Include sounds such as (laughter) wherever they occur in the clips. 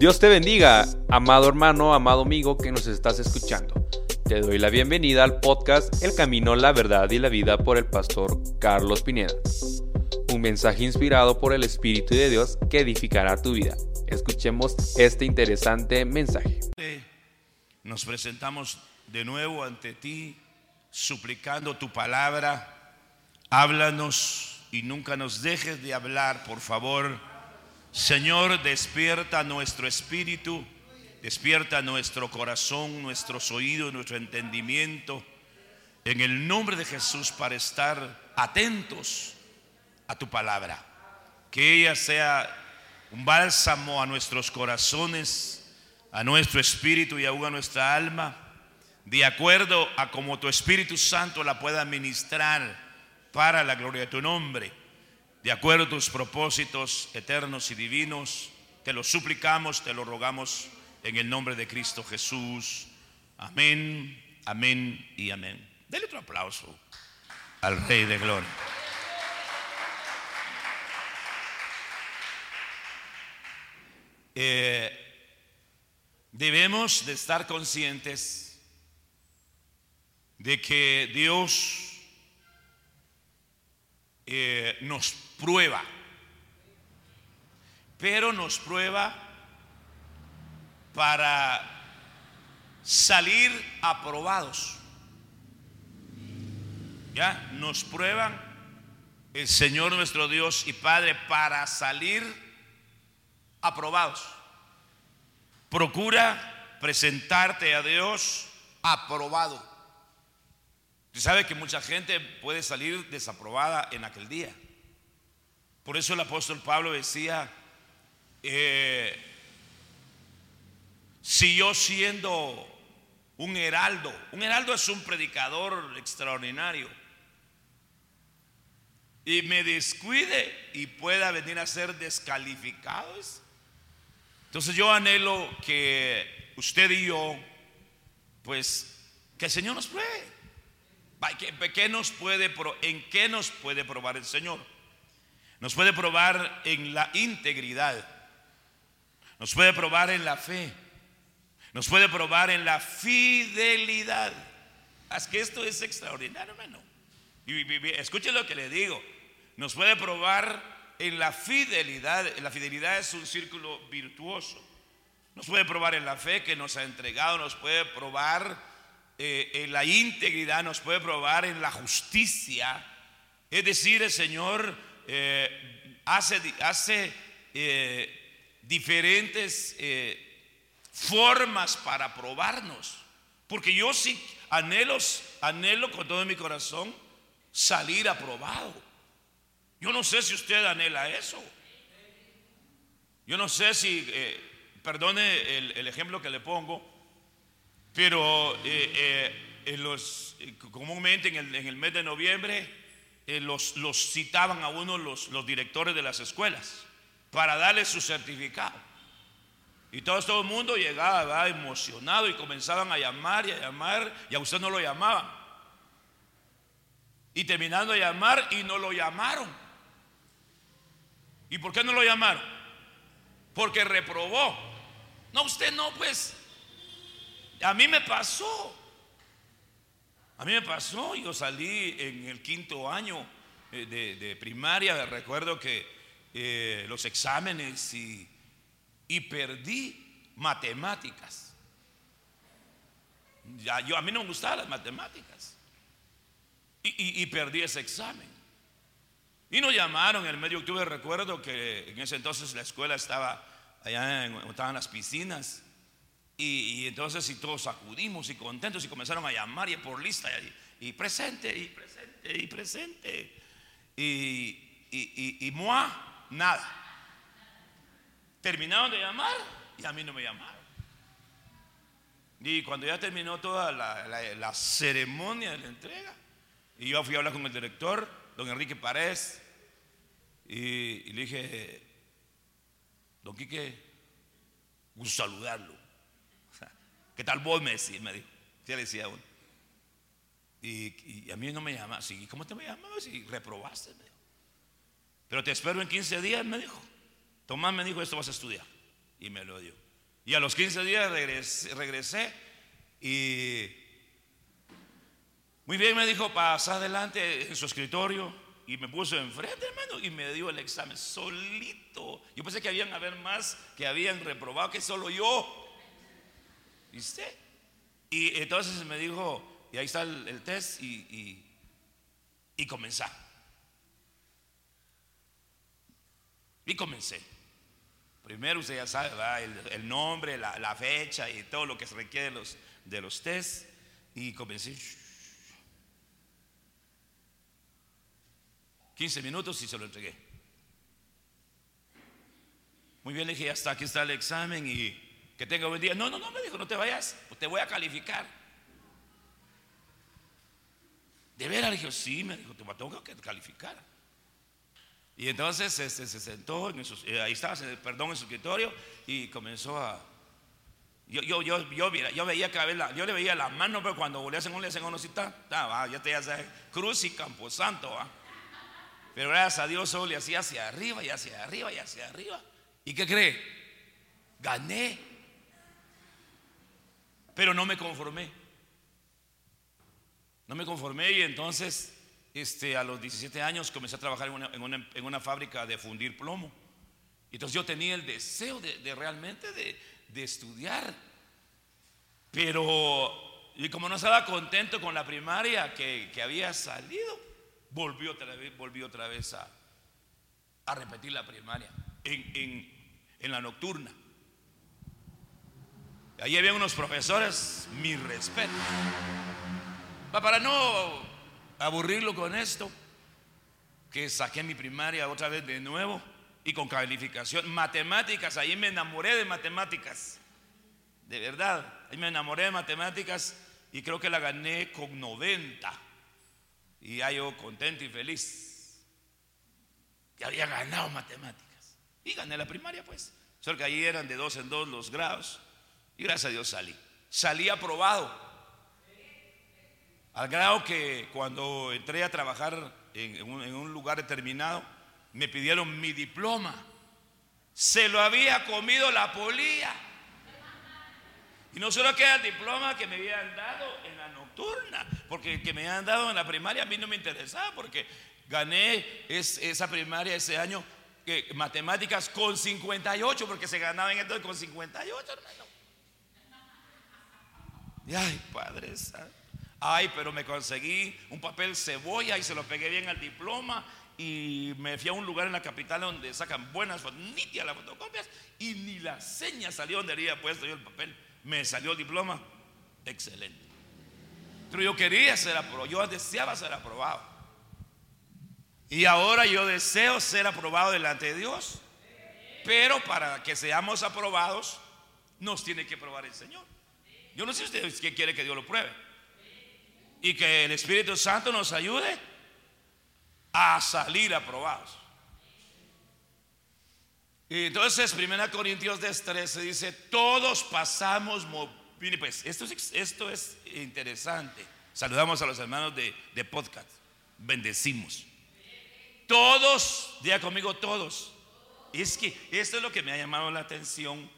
Dios te bendiga, amado hermano, amado amigo que nos estás escuchando. Te doy la bienvenida al podcast El Camino, la Verdad y la Vida por el pastor Carlos Pineda. Un mensaje inspirado por el Espíritu de Dios que edificará tu vida. Escuchemos este interesante mensaje. Nos presentamos de nuevo ante ti, suplicando tu palabra. Háblanos y nunca nos dejes de hablar, por favor Señor, despierta nuestro espíritu, despierta nuestro corazón, nuestros oídos, nuestro entendimiento, en el nombre de Jesús para estar atentos a tu palabra. Que ella sea un bálsamo a nuestros corazones, a nuestro espíritu y aún a nuestra alma, de acuerdo a como tu Espíritu Santo la pueda ministrar para la gloria de tu nombre de acuerdo a tus propósitos eternos y divinos. Te lo suplicamos, te lo rogamos en el nombre de Cristo Jesús. Amén, amén y amén. Dele otro aplauso al Rey de Gloria. Eh, debemos de estar conscientes de que Dios eh, nos prueba, pero nos prueba para salir aprobados. Ya nos prueban el Señor nuestro Dios y Padre para salir aprobados. Procura presentarte a Dios aprobado. Usted sabe que mucha gente puede salir desaprobada en aquel día. Por eso el apóstol Pablo decía, eh, si yo siendo un heraldo, un heraldo es un predicador extraordinario, y me descuide y pueda venir a ser descalificado, entonces yo anhelo que usted y yo, pues, que el Señor nos pruebe. ¿Qué nos puede, ¿En qué nos puede probar el Señor? Nos puede probar en la integridad. Nos puede probar en la fe. Nos puede probar en la fidelidad. Es que esto es extraordinario, hermano. Escuche lo que le digo. Nos puede probar en la fidelidad. La fidelidad es un círculo virtuoso. Nos puede probar en la fe que nos ha entregado. Nos puede probar eh, en la integridad, nos puede probar en la justicia. Es decir, el Señor eh, hace, hace eh, diferentes formas para probarnos. Porque yo sí anhelo, anhelo con todo mi corazón salir aprobado. Yo no sé si usted anhela eso. Yo no sé si, perdone el ejemplo que le pongo, pero eh, eh, eh, comúnmente en el, mes de noviembre los, citaban a uno los, los, directores de las escuelas para darle su certificado. Y todo, todo el mundo llegaba emocionado y comenzaban a llamar y a llamar y a usted no lo llamaban. Y terminando de llamar y no lo llamaron. ¿Y por qué no lo llamaron? Porque reprobó. No, usted no, pues a mí me pasó. A mí me pasó, yo salí en el quinto año eh, de, primaria, recuerdo que eh, los exámenes y, perdí matemáticas. Ya, yo, a mí no me gustaban las matemáticas. Y, perdí ese examen. Y nos llamaron en el medio de octubre, recuerdo que en ese entonces la escuela estaba allá, en, estaban las piscinas. Y, entonces y todos acudimos y contentos y comenzaron a llamar y por lista y, presente y presente y presente. Y, y, nada. Terminaron de llamar y a mí no me llamaron. Y cuando ya terminó toda la, ceremonia de la entrega, y yo fui a hablar con el director, don Enrique Párez, y, le dije, don Quique, gusto saludarlo. ¿Qué tal vos, Messi? Me dijo. le decía uno. Y, a mí no me llama. ¿Y cómo te me llamabas? Y reprobaste. Me dijo. Pero te espero en 15 días, me dijo. Tomás me dijo, esto vas a estudiar. Y me lo dio. Y a los 15 días regresé, y muy bien me dijo, pasa adelante en su escritorio y me puso enfrente, hermano, y me dio el examen solito. Yo pensé que habían haber más que habían reprobado que solo yo. ¿Viste? Y entonces me dijo, y ahí está el, test, y, y, y. Y comencé. Primero usted ya sabe El, nombre, la, fecha y todo lo que se requiere de los, de los test. Y comencé. 15 minutos y se lo entregué. Muy bien, le dije, hasta aquí está el examen y que tenga buen día. No, no, no, me dijo, no te vayas, te voy a calificar. De veras, le dije, sí, me dijo, te tengo que calificar. Y entonces este, se sentó, en eh, ahí estaba, perdón, en su escritorio y comenzó a... Yo, yo, yo, yo, yo veía que yo le veía la mano, pero cuando le hacen un le hacen uno, está, ya te ya sabes, cruz y camposanto, ¿va? Pero gracias a Dios solo le hacía hacia arriba y hacia arriba y hacia arriba. ¿Y qué cree? Gané. Pero no me conformé. No me conformé y entonces este, a los 17 años comencé a trabajar en una, fábrica de fundir plomo. Entonces yo tenía el deseo de, realmente de, estudiar. Pero, y como no estaba contento con la primaria que, había salido, volvió otra vez, volví otra vez a, repetir la primaria en, en la nocturna. Ahí había unos profesores, mi respeto. Para no aburrirlo con esto, que saqué mi primaria otra vez de nuevo y con calificación. Matemáticas, ahí me enamoré de matemáticas. De verdad, ahí me enamoré de matemáticas y creo que la gané con 90. Y ya yo contento y feliz. Que había ganado matemáticas. Y gané la primaria, pues. Solo que ahí eran de dos en dos los grados. Y gracias a Dios salí. Salí aprobado. Al grado que cuando entré a trabajar en, un, lugar determinado, me pidieron mi diploma. Se lo había comido la polilla. Y no solo queda el diploma que me habían dado en la nocturna, porque el que me habían dado en la primaria a mí no me interesaba, porque gané esa primaria ese año, que, matemáticas con 58, porque se ganaba en esto con 58, hermano. Ay, Padre Santo. Ay, pero me conseguí un papel cebolla y se lo pegué bien al diploma y me fui a un lugar en la capital donde sacan buenas nítidas las fotocopias y ni la seña salió donde había puesto yo el papel. Me salió el diploma. Excelente. Pero yo quería ser aprobado, yo deseaba ser aprobado. Y ahora yo deseo ser aprobado delante de Dios. Pero para que seamos aprobados, nos tiene que probar el Señor. Yo no sé usted quiere que Dios lo pruebe y que el Espíritu Santo nos ayude a salir aprobados. Y entonces, 1 Corintios 13 dice, todos pasamos, pues, esto es, esto es interesante. Saludamos a los hermanos de, de podcast, bendecimos. Todos, diga conmigo todos. Es que esto es lo que me ha llamado la atención,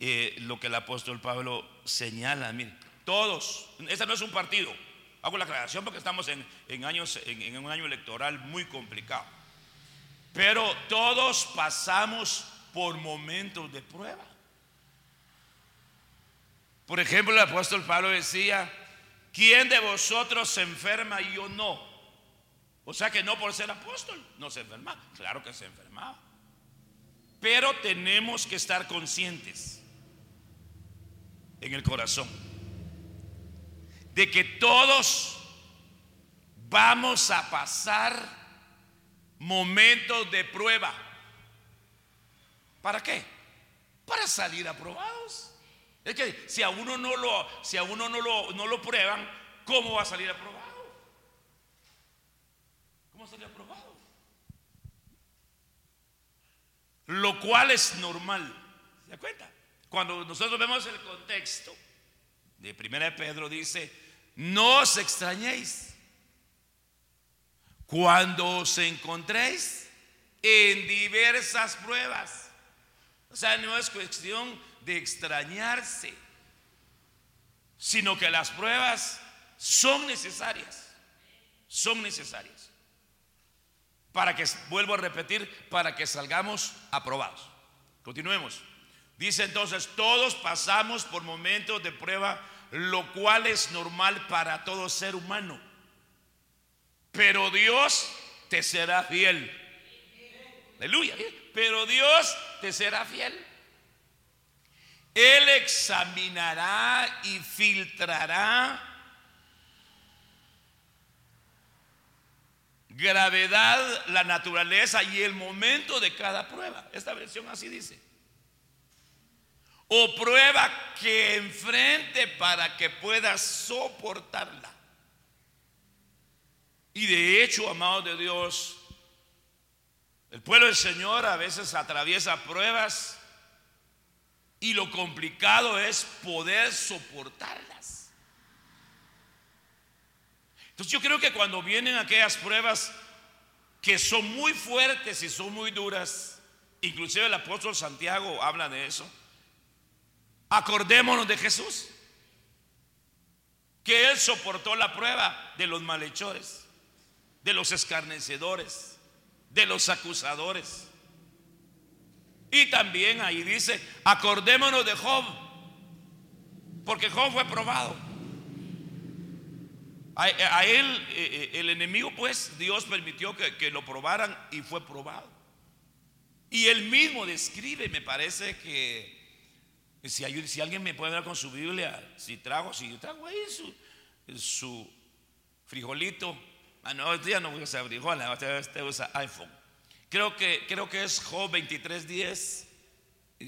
eh, lo que el apóstol Pablo señala, mire, todos, este no es un partido, Hago la aclaración porque estamos en, años, en, un año electoral muy complicado. Pero todos pasamos por momentos de prueba. Por ejemplo, el apóstol Pablo decía, ¿quién de vosotros se enferma y yo no? O sea que no por ser apóstol, no se enferma. Claro que se enfermaba. Pero tenemos que estar conscientes en el corazón de que todos vamos a pasar momentos de prueba. ¿Para qué? Para salir aprobados. Es que si a uno no lo, si a uno no lo, no lo prueban, ¿cómo va a salir aprobado? ¿Cómo salir aprobado? Lo cual es normal. ¿Se da cuenta? Cuando nosotros vemos el contexto de Primera de Pedro dice, no os extrañéis cuando os encontréis en diversas pruebas. O sea, no es cuestión de extrañarse, sino que las pruebas son necesarias. Son necesarias. Para que, vuelvo a repetir, para que salgamos aprobados. Continuemos. Dice entonces, todos pasamos por momentos de prueba, lo cual es normal para todo ser humano. Pero Dios te será fiel. Aleluya. Pero Dios te será fiel. Él examinará y filtrará gravedad, la naturaleza y el momento de cada prueba. Esta versión así dice. O prueba que enfrente para que puedas soportarla. Y de hecho, amado de Dios, el pueblo del Señor a veces atraviesa pruebas y lo complicado es poder soportarlas. Entonces yo creo que cuando vienen aquellas pruebas que son muy fuertes y son muy duras, inclusive el apóstol Santiago habla de eso, acordémonos de Jesús, que él soportó la prueba de los malhechores, de los escarnecedores de los acusadores. Y también ahí dice, acordémonos de Job, porque Job fue probado. A, él, eh, eh, el enemigo, pues Dios permitió que, lo probaran y fue probado. Y él mismo describe, me parece que si, alguien me puede ver con su Biblia, si trago, si trago ahí su, frijolito, Ah, no, hoy día no voy a usar frijoles, usted usa iPhone. Creo que, creo que es Job 23:10,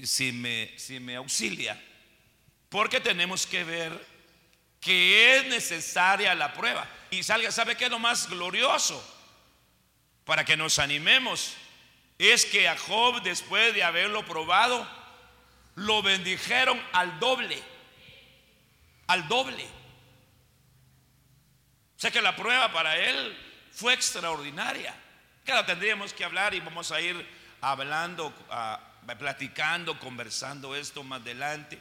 si me, si me auxilia. Porque tenemos que ver que es necesaria la prueba. Y salga, ¿sabe qué es lo más glorioso? Para que nos animemos. Es que a Job, después de haberlo probado, lo bendijeron al doble. Al doble. O sea que la prueba para él fue extraordinaria. Claro, tendríamos que hablar y vamos a ir hablando, platicando, conversando esto más adelante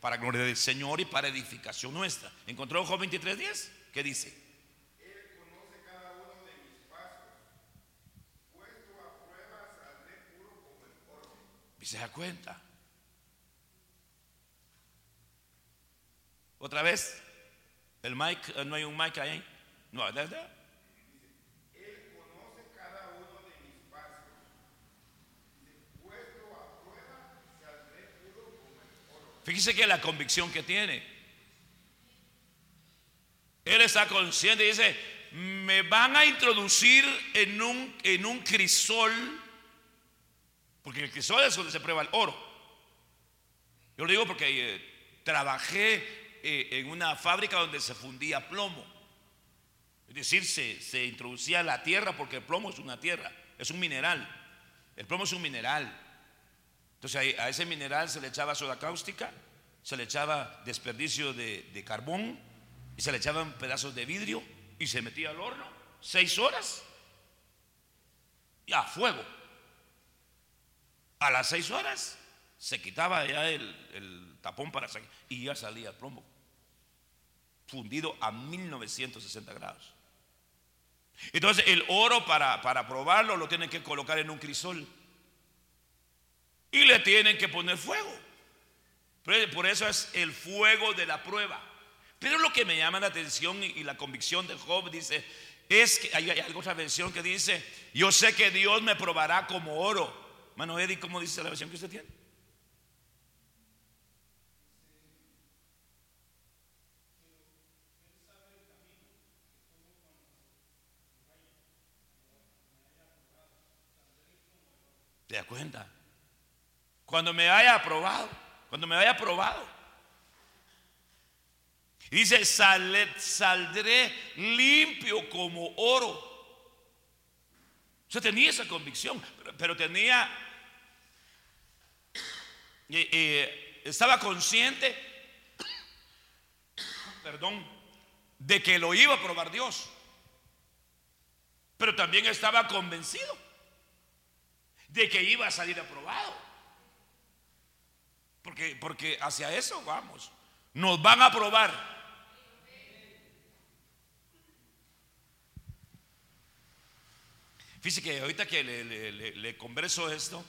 para gloria del Señor y para edificación nuestra. ¿Encontró Job 23.10? ¿Qué dice? Él conoce cada uno de mis pasos. Puesto a prueba saldré puro como el oro. ¿Y se da cuenta? Otra vez. El mic, eh, no hay un mic ahí. No, ¿verdad? Él conoce cada uno de mis pasos. Puesto a saldré puro como el oro. Fíjese que la convicción que tiene. Él está consciente y dice, me van a introducir en un, en un crisol, porque el crisol es donde se prueba el oro. Yo lo digo porque eh, trabajé eh, en una fábrica donde se fundía plomo. Es decir, se, se introducía la tierra porque el plomo es una tierra, es un mineral. El plomo es un mineral. Entonces a ese mineral se le echaba soda cáustica, se le echaba desperdicio de, de carbón y se le echaban pedazos de vidrio y se metía al horno seis horas y a fuego. A las seis horas se quitaba ya el, tapón para salir y ya salía el plomo fundido a 1960 grados. Entonces el oro para, para probarlo lo tienen que colocar en un crisol y le tienen que poner fuego. Por eso es el fuego de la prueba. Pero lo que me llama la atención y, la convicción de Job dice, es que hay, hay otra versión que dice, yo sé que Dios me probará como oro. Mano Eddie, ¿cómo dice la versión que usted tiene? ¿Te das cuenta? Cuando me haya aprobado, cuando me haya aprobado. Dice, saldré limpio como oro. Yo tenía esa convicción, pero, tenía, eh, eh, estaba consciente, perdón, de que lo iba a probar Dios. Pero también estaba convencido de que iba a salir aprobado. porque, porque hacia eso vamos. Nos van a probar. Fíjese que ahorita que le, converso esto,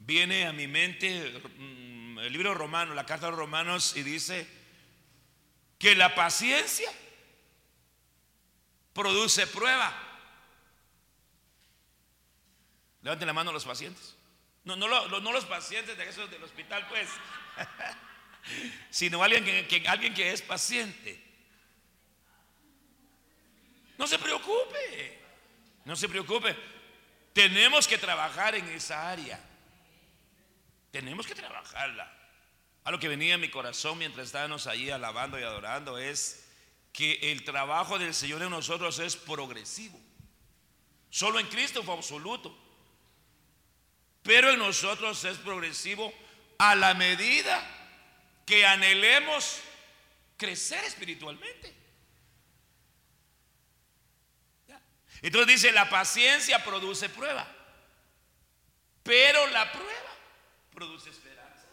viene a mi mente mm, el libro romano, la carta de los romanos, y dice que la paciencia produce prueba. Levanten la mano los pacientes. No, no, los pacientes de esos del hospital, pues, (laughs) sino alguien que, alguien que es paciente. No se preocupe, no se preocupe. Tenemos que trabajar en esa área. Tenemos que trabajarla. A lo que venía en mi corazón mientras estábamos ahí alabando y adorando es que el trabajo del Señor en nosotros es progresivo. Solo en Cristo fue absoluto. Pero en nosotros es progresivo a la medida que anhelemos crecer espiritualmente. Entonces dice, la paciencia produce prueba, pero la prueba produce esperanza.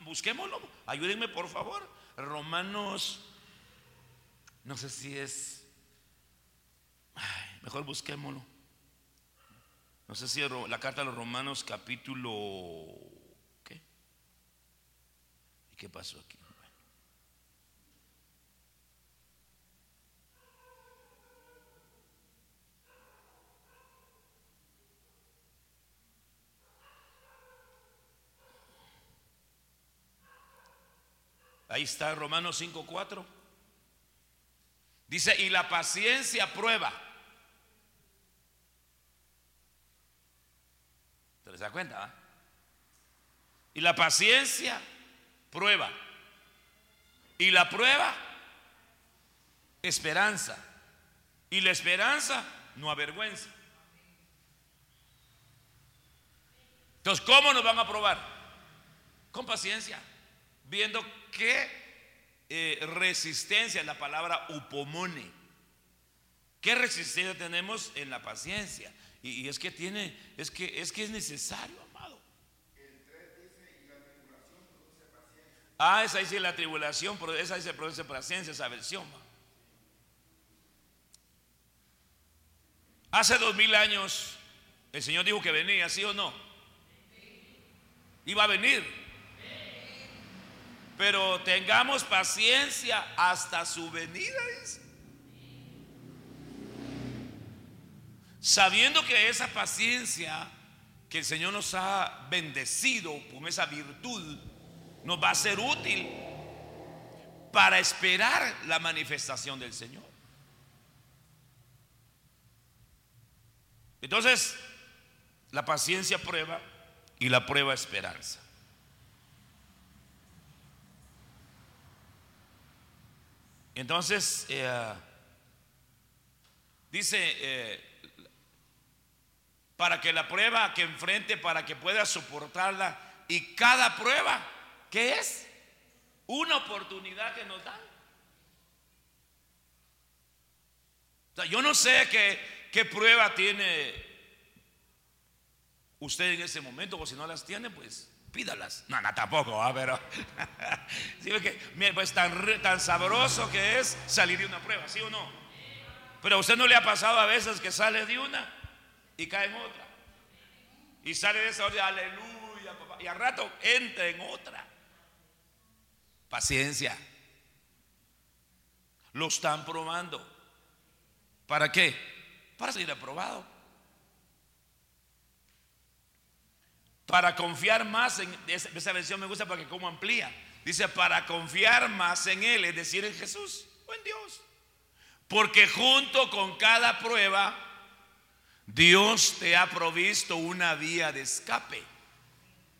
Busquémoslo, ayúdenme por favor. Romanos, no sé si es, mejor busquémoslo. No sé si la carta de los Romanos capítulo, ¿qué? ¿Y qué pasó aquí? Ahí está Romanos 5:4. Dice, y la paciencia prueba. ¿Se da cuenta? Y la paciencia prueba. Y la prueba, esperanza. Y la esperanza no avergüenza. Entonces, ¿cómo nos van a probar? Con paciencia viendo qué eh, resistencia en la palabra upomone. ¿Qué resistencia tenemos en la paciencia? Y, es que tiene, es que es que es necesario, amado. Ah, esa dice la tribulación, esa dice produce paciencia, esa versión. Hace dos mil años el Señor dijo que venía, ¿sí o no? Iba a venir. Pero tengamos paciencia hasta su venida. Sabiendo que esa paciencia que el Señor nos ha bendecido con esa virtud nos va a ser útil para esperar la manifestación del Señor. Entonces, la paciencia prueba y la prueba esperanza. Entonces, eh, dice, eh, para que la prueba que enfrente, para que pueda soportarla, y cada prueba, ¿qué es? Una oportunidad que nos dan. Yo no sé qué, prueba tiene usted en ese momento, o si no las tiene, pues pídalas. No, no, tampoco, a ver (laughs) ¿sí que, pues tan, tan sabroso que es salir de una prueba, ¿sí o no? Pero a usted no le ha pasado a veces que sale de una y cae en otra. Y sale de esa otra, aleluya. Y al rato entra en otra. Paciencia. Lo están probando. ¿Para qué? Para seguir aprobado. para confiar más en esa, versión me gusta porque como amplía. Dice, para confiar más en Él, es decir, en Jesús o en Dios. Porque junto con cada prueba, Dios te ha provisto una vía de escape.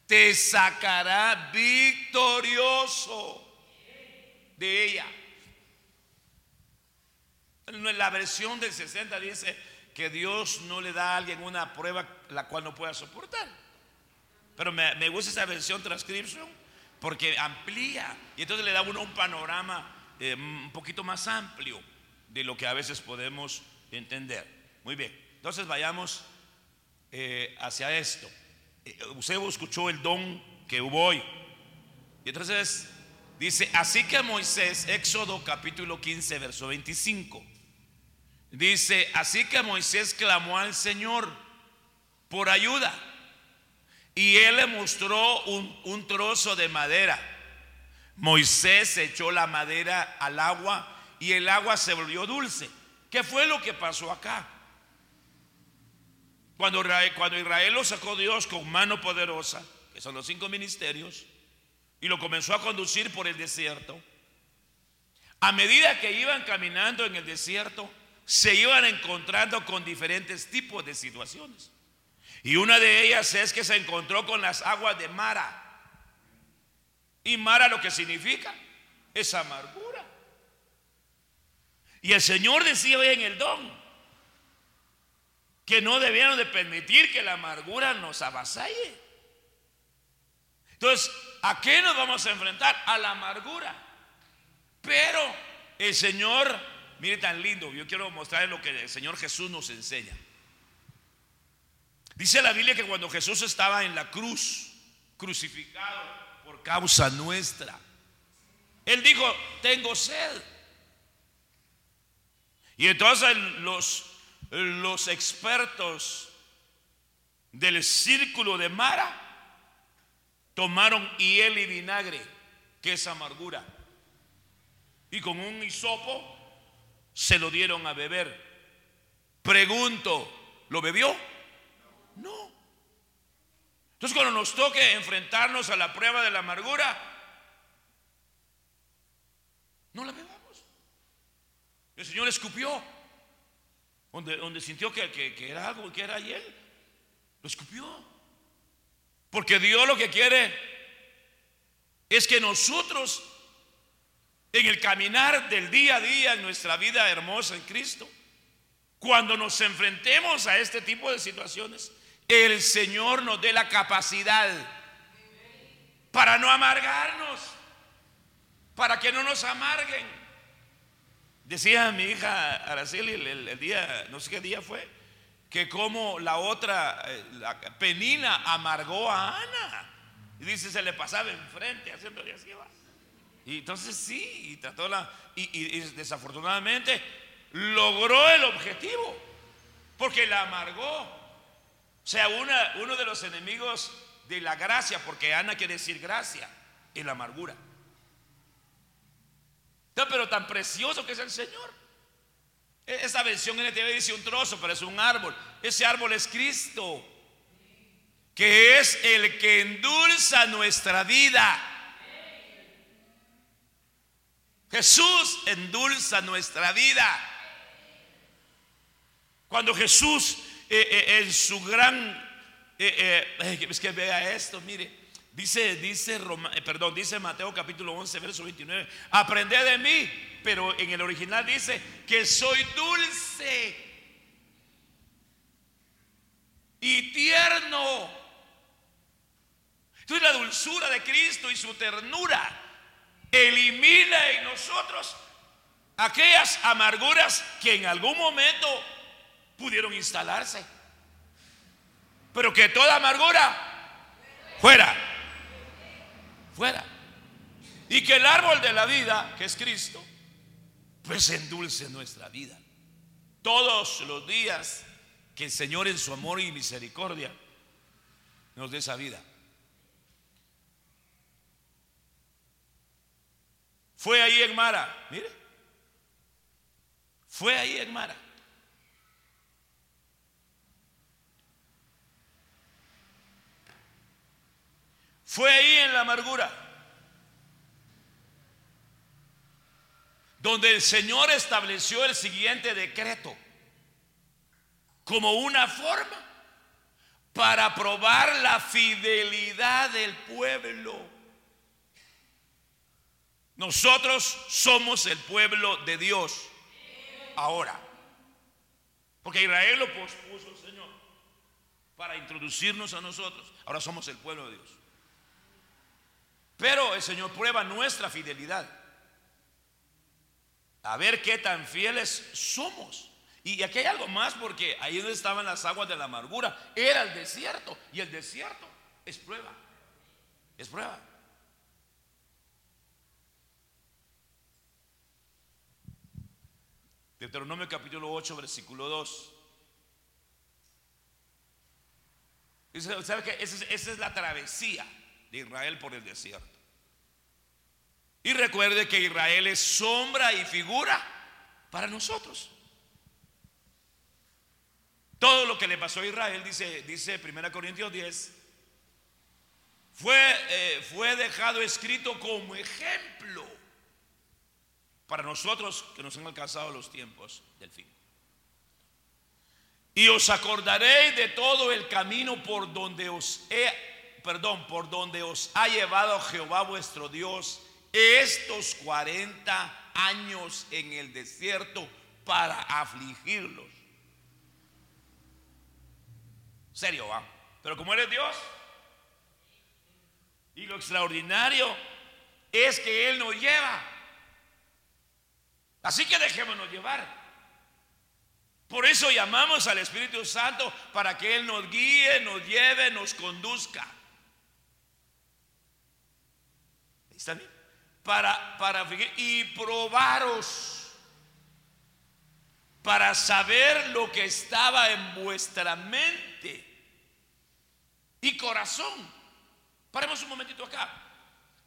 Te sacará victorioso de ella. La versión del 60 dice que Dios no le da a alguien una prueba la cual no pueda soportar. Pero me, gusta esa versión transcription porque amplía y entonces le da uno un panorama eh, un poquito más amplio de lo que a veces podemos entender. Muy bien, entonces vayamos eh, hacia esto. Eh, usted escuchó el don que hubo hoy. Y entonces dice, así que Moisés, Éxodo capítulo 15, verso 25, dice, así que Moisés clamó al Señor por ayuda. Y él le mostró un, un trozo de madera. Moisés echó la madera al agua y el agua se volvió dulce. ¿Qué fue lo que pasó acá? Cuando Israel, lo sacó Dios con mano poderosa, que son los cinco ministerios, y lo comenzó a conducir por el desierto, a medida que iban caminando en el desierto, se iban encontrando con diferentes tipos de situaciones. Y una de ellas es que se encontró con las aguas de Mara. Y Mara lo que significa es amargura. Y el Señor decía en el don que no debíamos de permitir que la amargura nos avasalle. Entonces, ¿a qué nos vamos a enfrentar? A la amargura. Pero el Señor, mire tan lindo, yo quiero mostrarles lo que el Señor Jesús nos enseña. Dice la Biblia que cuando Jesús estaba en la cruz, crucificado por causa nuestra, Él dijo, tengo sed. Y entonces los, los expertos del círculo de Mara tomaron hiel y vinagre, que es amargura, y con un hisopo se lo dieron a beber. Pregunto, ¿lo bebió? No. Entonces cuando nos toque enfrentarnos a la prueba de la amargura, no la bebamos. El Señor escupió. Donde, sintió que, que, era algo, que era hiel, lo escupió. Porque Dios lo que quiere es que nosotros, en el caminar del día a día, en nuestra vida hermosa en Cristo, cuando nos enfrentemos a este tipo de situaciones, el Señor nos dé la capacidad para no amargarnos, para que no nos amarguen. Decía mi hija Araceli el, día, no sé qué día fue, que como la otra, eh, Penina amargó a Ana. Y dice, se le pasaba enfrente haciéndole así. Va. Y entonces sí, y trató la, y, desafortunadamente logró el objetivo, porque la amargó. O sea, una, uno de los enemigos de la gracia, porque Ana quiere decir gracia, es la amargura pero tan precioso que es el Señor. E, esa versión NTV dice un trozo, pero es un árbol. Ese árbol es Cristo, que es el que endulza nuestra vida. Jesús endulza nuestra vida. Cuando Jesús eh, eh, en su gran, eh, es que vea esto, mire, Dice, dice, eh, perdón, dice Mateo capítulo 11, verso 29, aprended de mí, pero en el original dice que soy dulce y tierno. Entonces la dulzura de Cristo y su ternura elimina en nosotros aquellas amarguras que en algún momento pudieron instalarse. Pero que toda amargura fuera fuera. Y que el árbol de la vida, que es Cristo, pues endulce nuestra vida. Todos los días que el Señor en su amor y misericordia nos dé esa vida. Fue ahí en Mara, mire. Fue ahí en Mara. Fue ahí en la amargura donde el Señor estableció el siguiente decreto como una forma para probar la fidelidad del pueblo. Nosotros somos el pueblo de Dios ahora. Porque Israel lo pospuso el Señor para introducirnos a nosotros. Ahora somos el pueblo de Dios. Pero el Señor prueba nuestra fidelidad. A ver qué tan fieles somos. Y aquí hay algo más porque ahí donde estaban las aguas de la amargura era el desierto. Y el desierto es prueba. Es prueba. Deuteronomio capítulo 8, versículo 2. Dice, ¿sabe es, esa es la travesía de Israel por el desierto. Y recuerde que Israel es sombra y figura para nosotros. Todo lo que le pasó a Israel, dice, dice 1 Corintios 10, fue, eh, fue dejado escrito como ejemplo para nosotros que nos han alcanzado los tiempos del fin. Y os acordaréis de todo el camino por donde os he, perdón, por donde os ha llevado Jehová vuestro Dios estos 40 años en el desierto para afligirlos. Serio, va. Pero como eres Dios, y lo extraordinario es que Él nos lleva. Así que dejémonos llevar. Por eso llamamos al Espíritu Santo para que Él nos guíe, nos lleve, nos conduzca. Para, para y probaros para saber lo que estaba en vuestra mente y corazón. Paremos un momentito acá.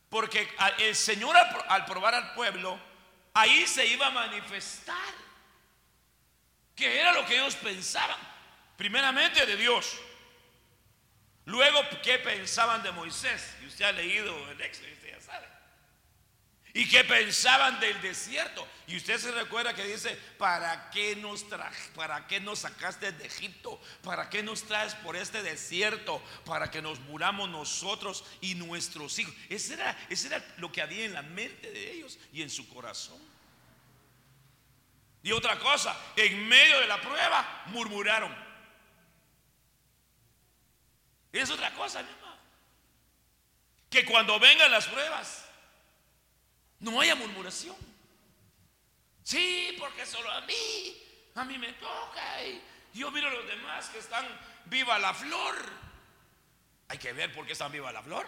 Porque el Señor al probar al pueblo, ahí se iba a manifestar. Que era lo que ellos pensaban. Primeramente de Dios. Luego, ¿qué pensaban de Moisés? Y usted ha leído el Éxodo. ¿Y qué pensaban del desierto? Y usted se recuerda que dice, ¿para qué nos para qué nos sacaste de Egipto? ¿Para qué nos traes por este desierto? Para que nos muramos nosotros y nuestros hijos. Ese era, ese era lo que había en la mente de ellos y en su corazón. Y otra cosa, en medio de la prueba murmuraron. Es otra cosa, mi hermano. Que cuando vengan las pruebas, no haya murmuración. Sí, porque solo a mí, a mí me toca. Y yo miro a los demás que están viva la flor. Hay que ver por qué están viva la flor.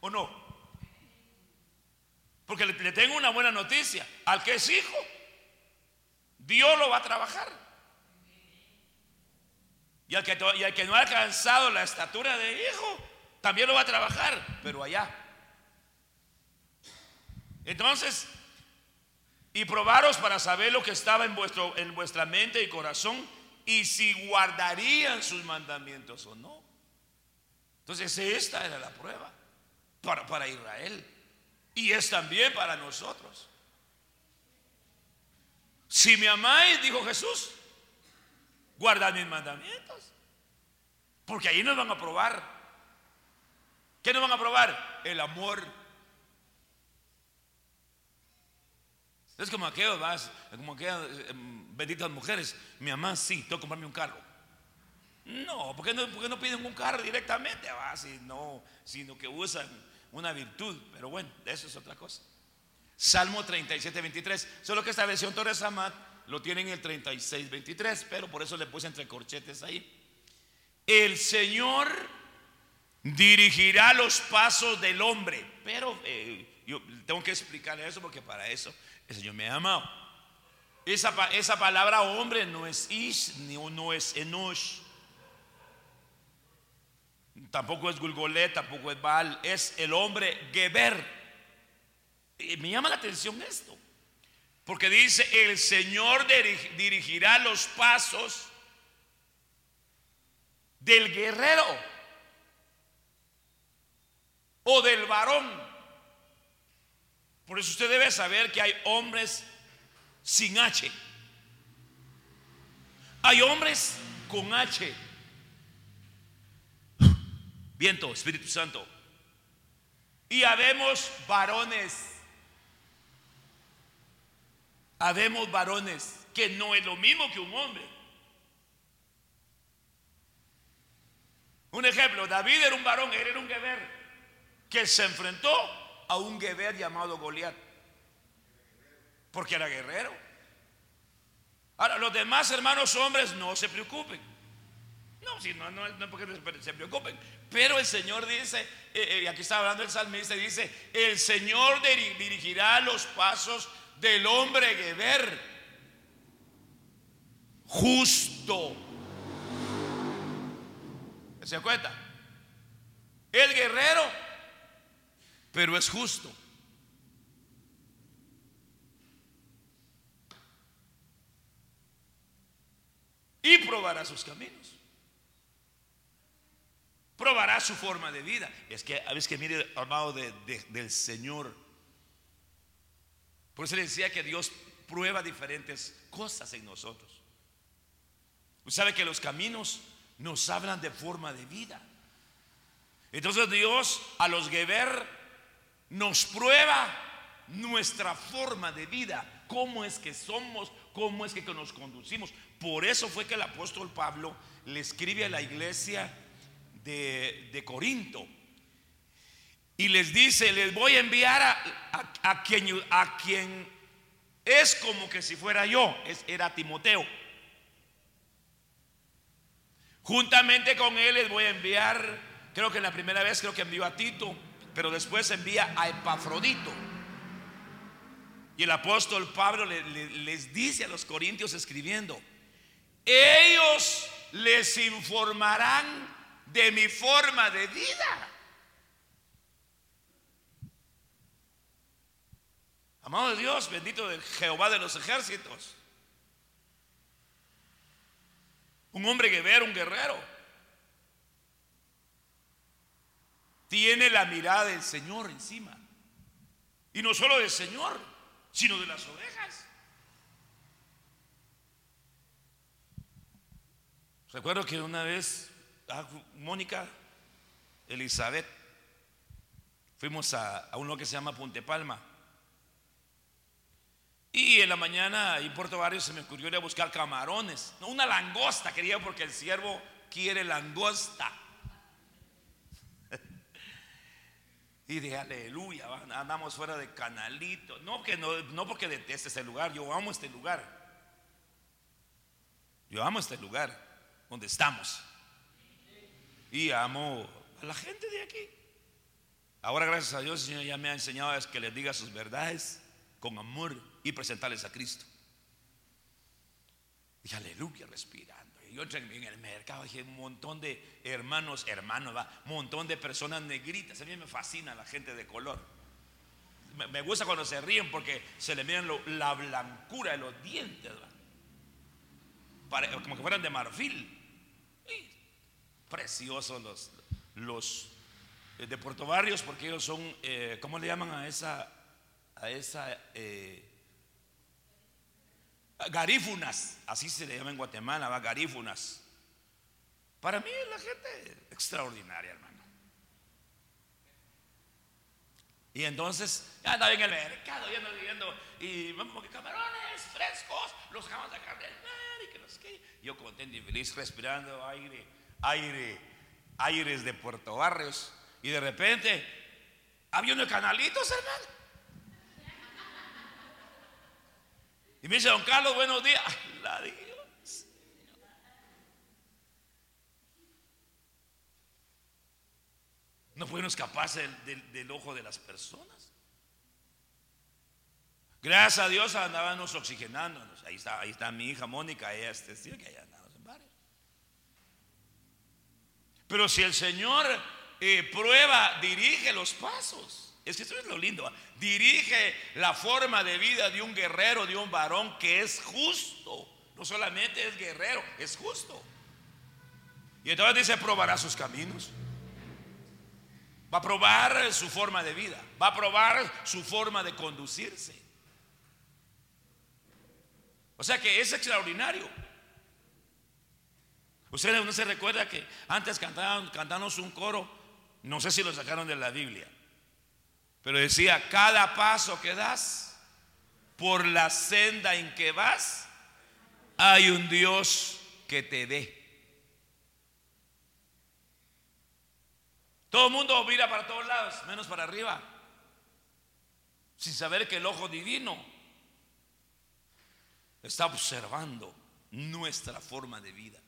¿O no? Porque le, tengo una buena noticia. Al que es hijo, Dios lo va a trabajar. Y al, que, y al que no ha alcanzado la estatura de hijo, también lo va a trabajar, pero allá. Entonces, y probaros para saber lo que estaba en, vuestro, en vuestra mente y corazón y si guardarían sus mandamientos o no. Entonces esta era la prueba para, para Israel y es también para nosotros. Si me amáis, dijo Jesús, guardad mis mandamientos. Porque ahí nos van a probar. ¿Qué nos van a probar? El amor Es como aquellos, vas, como aquellas em, benditas mujeres. Mi mamá sí, tengo que comprarme un carro. No, ¿por qué no, no piden un carro directamente? Va, no, sino que usan una virtud. Pero bueno, eso es otra cosa. Salmo 37, 23. Solo que esta versión Torres Amat lo tiene en el 36, 23. Pero por eso le puse entre corchetes ahí. El Señor dirigirá los pasos del hombre. Pero eh, yo tengo que explicarle eso porque para eso el Señor me ha amado. Esa, esa palabra hombre no es ish, ni no es enosh. Tampoco es Gulgolet, tampoco es Baal, es el hombre Geber. Y me llama la atención esto, porque dice: El Señor dirigirá los pasos del guerrero o del varón por eso usted debe saber que hay hombres sin H. Hay hombres con H. Viento, Espíritu Santo. Y habemos varones. Habemos varones que no es lo mismo que un hombre. Un ejemplo, David era un varón, él era un guerrero que se enfrentó a un Geber llamado Goliat. Porque era guerrero. Ahora, los demás hermanos hombres no se preocupen. No, si no, no, no porque se preocupen. Pero el Señor dice, eh, eh, aquí está hablando el salmista, dice, el Señor dirigirá los pasos del hombre Geber, justo. ¿Se cuenta? El guerrero, pero es justo. Y probará sus caminos probará su forma de vida. Es que a veces que mire, amado del Señor. Por eso le decía que Dios prueba diferentes cosas en nosotros. Usted sabe que los caminos nos hablan de forma de vida. Entonces Dios a los Geber nos prueba nuestra forma de vida, cómo es que somos, cómo es que nos conducimos. Por eso fue que el apóstol Pablo le escribe a la iglesia de, Corinto. Y les dice, les voy a enviar a, quien, a quien es como que si fuera yo, es, era Timoteo. Juntamente con él les voy a enviar, creo que la primera vez creo que envió a Tito, pero después envía a Epafrodito. Y el apóstol Pablo les dice a los corintios escribiendo, ellos les informarán de mi forma de vida. Amado de Dios, bendito de Jehová de los ejércitos. Un hombre guerrero, un guerrero. Tiene la mirada del Señor encima. Y no solo del Señor, sino de las ovejas. Recuerdo que una vez Ah, Mónica, Elizabeth, fuimos a, un lugar que se llama Punte Palma. Y en la mañana en Puerto Barrio se me ocurrió ir a buscar camarones. No, una langosta quería porque el siervo quiere langosta. Y de aleluya, andamos fuera de canalito. No, que no, no porque deteste ese lugar, yo amo este lugar. Yo amo este lugar donde estamos y amo a la gente de aquí. Ahora, gracias a Dios, el Señor ya me ha enseñado a que les diga sus verdades con amor y presentarles a Cristo. Y aleluya, respirando. Yo en el mercado dije un montón de hermanos, hermanos, un montón de personas negritas. A mí me fascina la gente de color. Me, gusta cuando se ríen porque se le miran la blancura de los dientes, como que fueran de marfil preciosos los, los eh, de Puerto Barrios porque ellos son, eh, ¿cómo le llaman a esa, a esa eh, garífunas? Así se le llama en Guatemala, va garífunas. Para mí la gente extraordinaria, hermano. Y entonces, ya andaba en el mercado, ya viendo, y vamos que camarones frescos, los acabamos de sacar del mar y que no sé. Yo contento y feliz, respirando aire aire, aires de Puerto Barrios. Y de repente, había unos canalitos, hermano. Y me dice, don Carlos, buenos días. La Dios. No pudieron escaparse del, ojo de las personas. Gracias a Dios andábamos oxigenándonos. Ahí está, ahí está mi hija Mónica, ella es testigo que allá Pero si el Señor eh, prueba, dirige los pasos. Es que esto es lo lindo. Dirige la forma de vida de un guerrero, de un varón que es justo. No solamente es guerrero, es justo. Y entonces dice, probará sus caminos. Va a probar su forma de vida. Va a probar su forma de conducirse. O sea que es extraordinario. Ustedes no se recuerda que antes cantaban, cantamos un coro, no sé si lo sacaron de la Biblia, pero decía, cada paso que das por la senda en que vas, hay un Dios que te ve. Todo el mundo mira para todos lados, menos para arriba, sin saber que el ojo divino está observando nuestra forma de vida.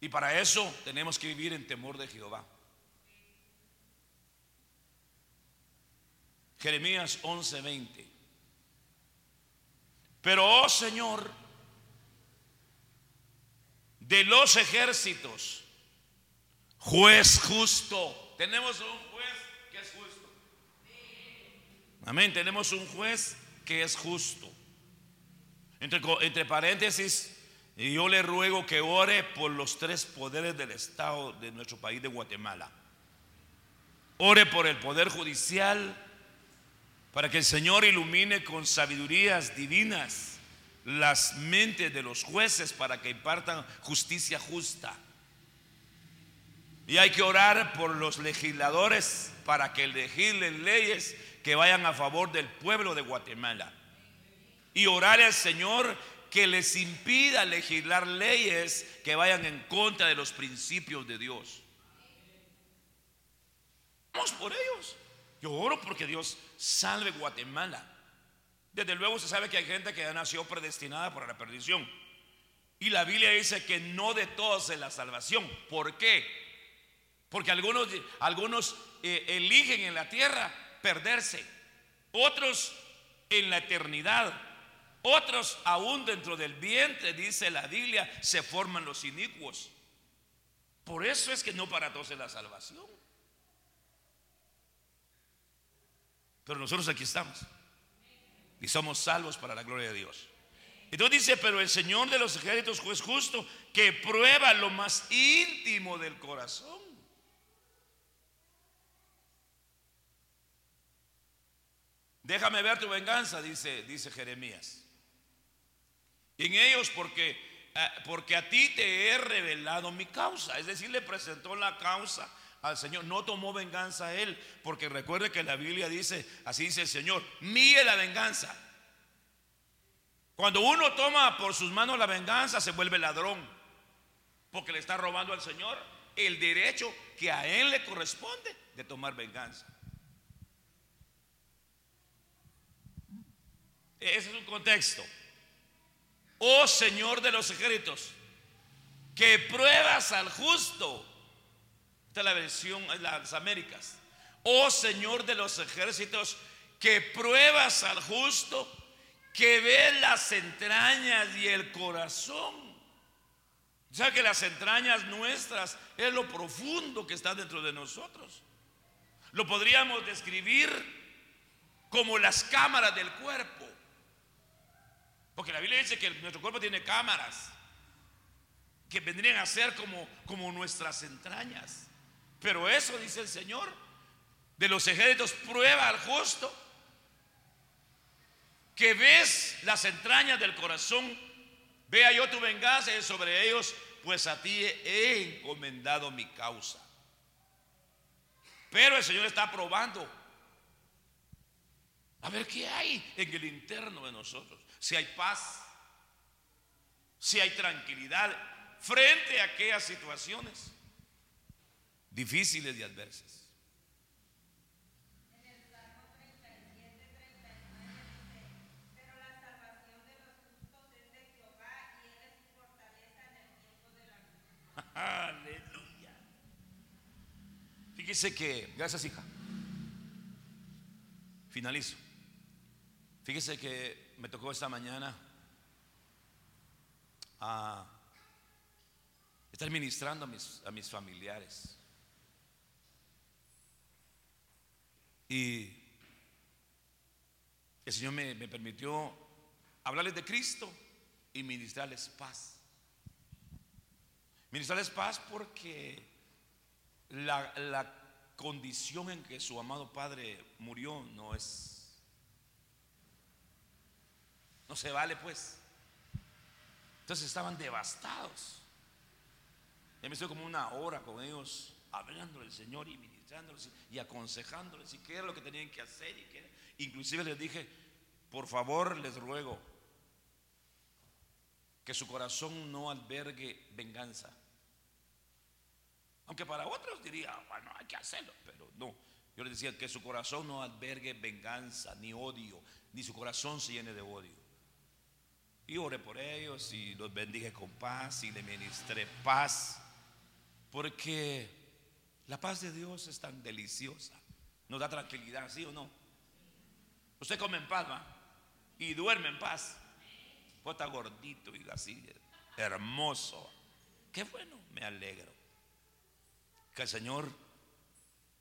Y para eso tenemos que vivir en temor de Jehová. Jeremías 11:20. Pero, oh Señor, de los ejércitos, juez justo. Tenemos un juez que es justo. Amén, tenemos un juez que es justo. Entre, entre paréntesis, yo le ruego que ore por los tres poderes del Estado de nuestro país de Guatemala. Ore por el poder judicial, para que el Señor ilumine con sabidurías divinas las mentes de los jueces para que impartan justicia justa. Y hay que orar por los legisladores para que legislen leyes que vayan a favor del pueblo de Guatemala. Y orar al Señor que les impida legislar leyes que vayan en contra de los principios de Dios. Vamos por ellos. Yo oro porque Dios salve Guatemala. Desde luego se sabe que hay gente que ya nació predestinada para la perdición. Y la Biblia dice que no de todos es la salvación. ¿Por qué? Porque algunos, algunos eh, eligen en la tierra perderse. Otros en la eternidad. Otros aún dentro del vientre, dice la Biblia, se forman los inicuos. Por eso es que no para todos es la salvación. Pero nosotros aquí estamos. Y somos salvos para la gloria de Dios. Entonces dice, pero el Señor de los ejércitos es justo que prueba lo más íntimo del corazón. Déjame ver tu venganza, dice, dice Jeremías. Y en ellos porque, eh, porque a ti te he revelado mi causa. Es decir, le presentó la causa al Señor. No tomó venganza a él, porque recuerde que la Biblia dice, así dice el Señor, mire la venganza. Cuando uno toma por sus manos la venganza, se vuelve ladrón, porque le está robando al Señor el derecho que a él le corresponde de tomar venganza. Ese es un contexto. Oh Señor de los ejércitos, que pruebas al justo la versión de las Américas. Oh Señor de los ejércitos, que pruebas al justo, que ves las entrañas y el corazón. Ya que las entrañas nuestras es lo profundo que está dentro de nosotros. Lo podríamos describir como las cámaras del cuerpo. Porque la Biblia dice que nuestro cuerpo tiene cámaras que vendrían a ser como, como nuestras entrañas. Pero eso dice el Señor, de los ejércitos prueba al justo, que ves las entrañas del corazón, vea yo tu venganza sobre ellos, pues a ti he encomendado mi causa. Pero el Señor está probando. A ver qué hay en el interno de nosotros. Si hay paz, si hay tranquilidad frente a aquellas situaciones difíciles y adversas. Aleluya. (laughs) Fíjese que, gracias hija. Finalizo. Fíjese que me tocó esta mañana a estar ministrando a mis, a mis familiares. Y el Señor me, permitió hablarles de Cristo y ministrarles paz. Ministrarles paz porque la, la condición en que su amado Padre murió no es, no se vale pues. Entonces estaban devastados. Y me estoy como una hora con ellos hablando del Señor y y aconsejándoles y qué era lo que tenían que hacer. Y qué Inclusive les dije, por favor les ruego que su corazón no albergue venganza. Aunque para otros diría, bueno, hay que hacerlo, pero no. Yo les decía que su corazón no albergue venganza, ni odio, ni su corazón se llene de odio. Y oré por ellos y los bendije con paz y le ministré paz Porque la paz de Dios es tan deliciosa. Nos da tranquilidad, ¿sí o no? Usted come en paz, Y duerme en paz. Pues está gordito y así, hermoso. Qué bueno, me alegro. Que el Señor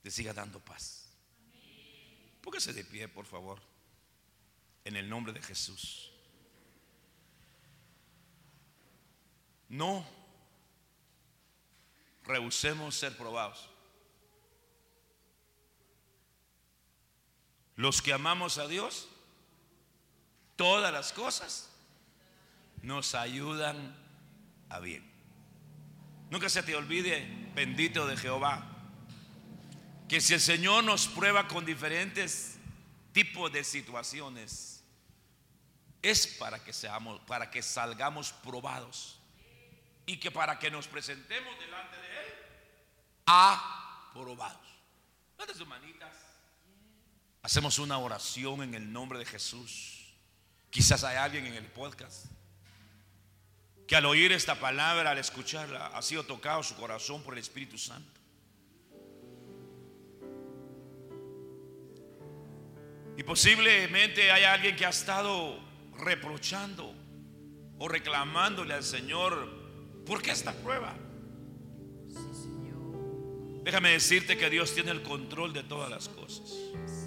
le siga dando paz. Póngase de pie, por favor. En el nombre de Jesús. No rehusemos ser probados. Los que amamos a Dios, todas las cosas nos ayudan a bien. Nunca se te olvide, bendito de Jehová, que si el Señor nos prueba con diferentes tipos de situaciones, es para que seamos, para que salgamos probados y que para que nos presentemos delante de Él aprobados. ¿Dónde sus manitas? Hacemos una oración en el nombre de Jesús. Quizás hay alguien en el podcast que al oír esta palabra, al escucharla, ha sido tocado su corazón por el Espíritu Santo. Y posiblemente hay alguien que ha estado reprochando o reclamándole al Señor ¿Por qué esta prueba? Déjame decirte que Dios tiene el control de todas las cosas.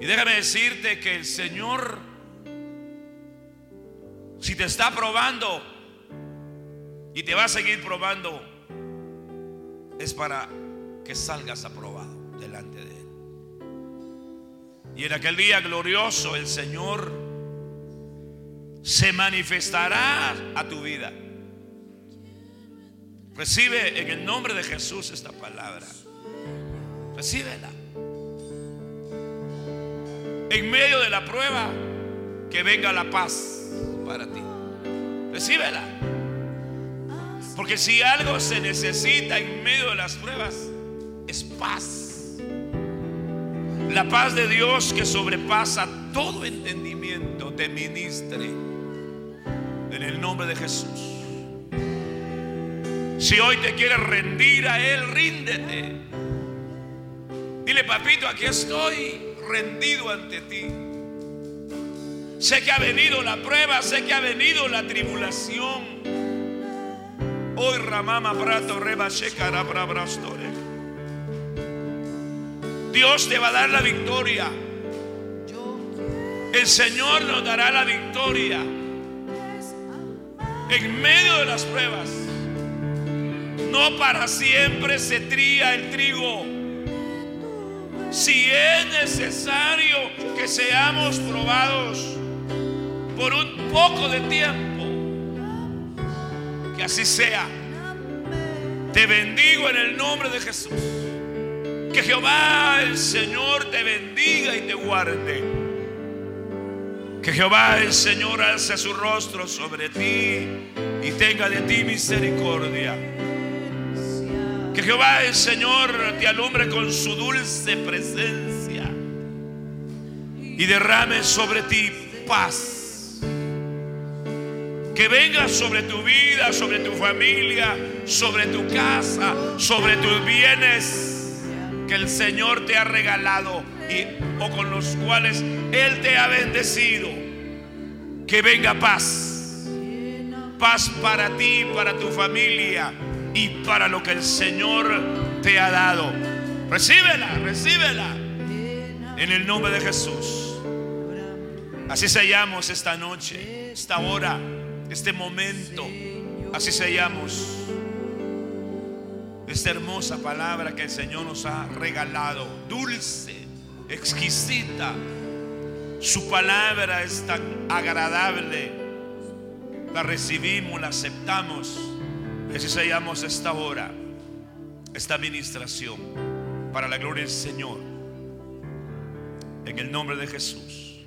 Y déjame decirte que el Señor, si te está probando y te va a seguir probando, es para que salgas aprobado delante de Él. Y en aquel día glorioso el Señor se manifestará a tu vida. Recibe en el nombre de Jesús esta palabra. Recíbela. En medio de la prueba, que venga la paz para ti. Recíbela. Porque si algo se necesita en medio de las pruebas, es paz. La paz de Dios que sobrepasa todo entendimiento te ministre. En el nombre de Jesús. Si hoy te quieres rendir a Él, ríndete. Dile, papito, aquí estoy rendido ante ti. Sé que ha venido la prueba, sé que ha venido la tribulación. Hoy Ramama Prato Reba. Dios te va a dar la victoria. El Señor nos dará la victoria en medio de las pruebas. No para siempre se tría el trigo. Si es necesario que seamos probados por un poco de tiempo, que así sea. Te bendigo en el nombre de Jesús. Que Jehová el Señor te bendiga y te guarde. Que Jehová el Señor alce su rostro sobre ti y tenga de ti misericordia. Que Jehová el Señor te alumbre con su dulce presencia y derrame sobre ti paz. Que venga sobre tu vida, sobre tu familia, sobre tu casa, sobre tus bienes que el Señor te ha regalado y, o con los cuales Él te ha bendecido. Que venga paz. Paz para ti, para tu familia y para lo que el Señor te ha dado. Recíbela, recíbela. En el nombre de Jesús. Así sellamos esta noche, esta hora, este momento. Así sellamos esta hermosa palabra que el Señor nos ha regalado. Dulce, exquisita. Su palabra es tan agradable. La recibimos, la aceptamos y así sellamos esta hora, esta administración, para la gloria del Señor. En el nombre de Jesús.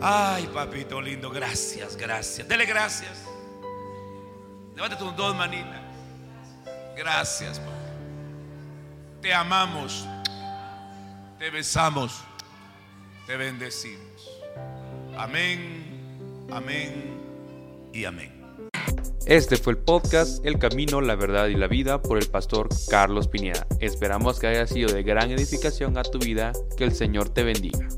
Ay, papito lindo, gracias, gracias. Dele gracias. Levántate tus dos manitas. Gracias, papá. Te amamos. Te besamos. Te bendecimos. Amén, amén y amén. Este fue el podcast El Camino, la Verdad y la Vida por el pastor Carlos Pineda. Esperamos que haya sido de gran edificación a tu vida. Que el Señor te bendiga.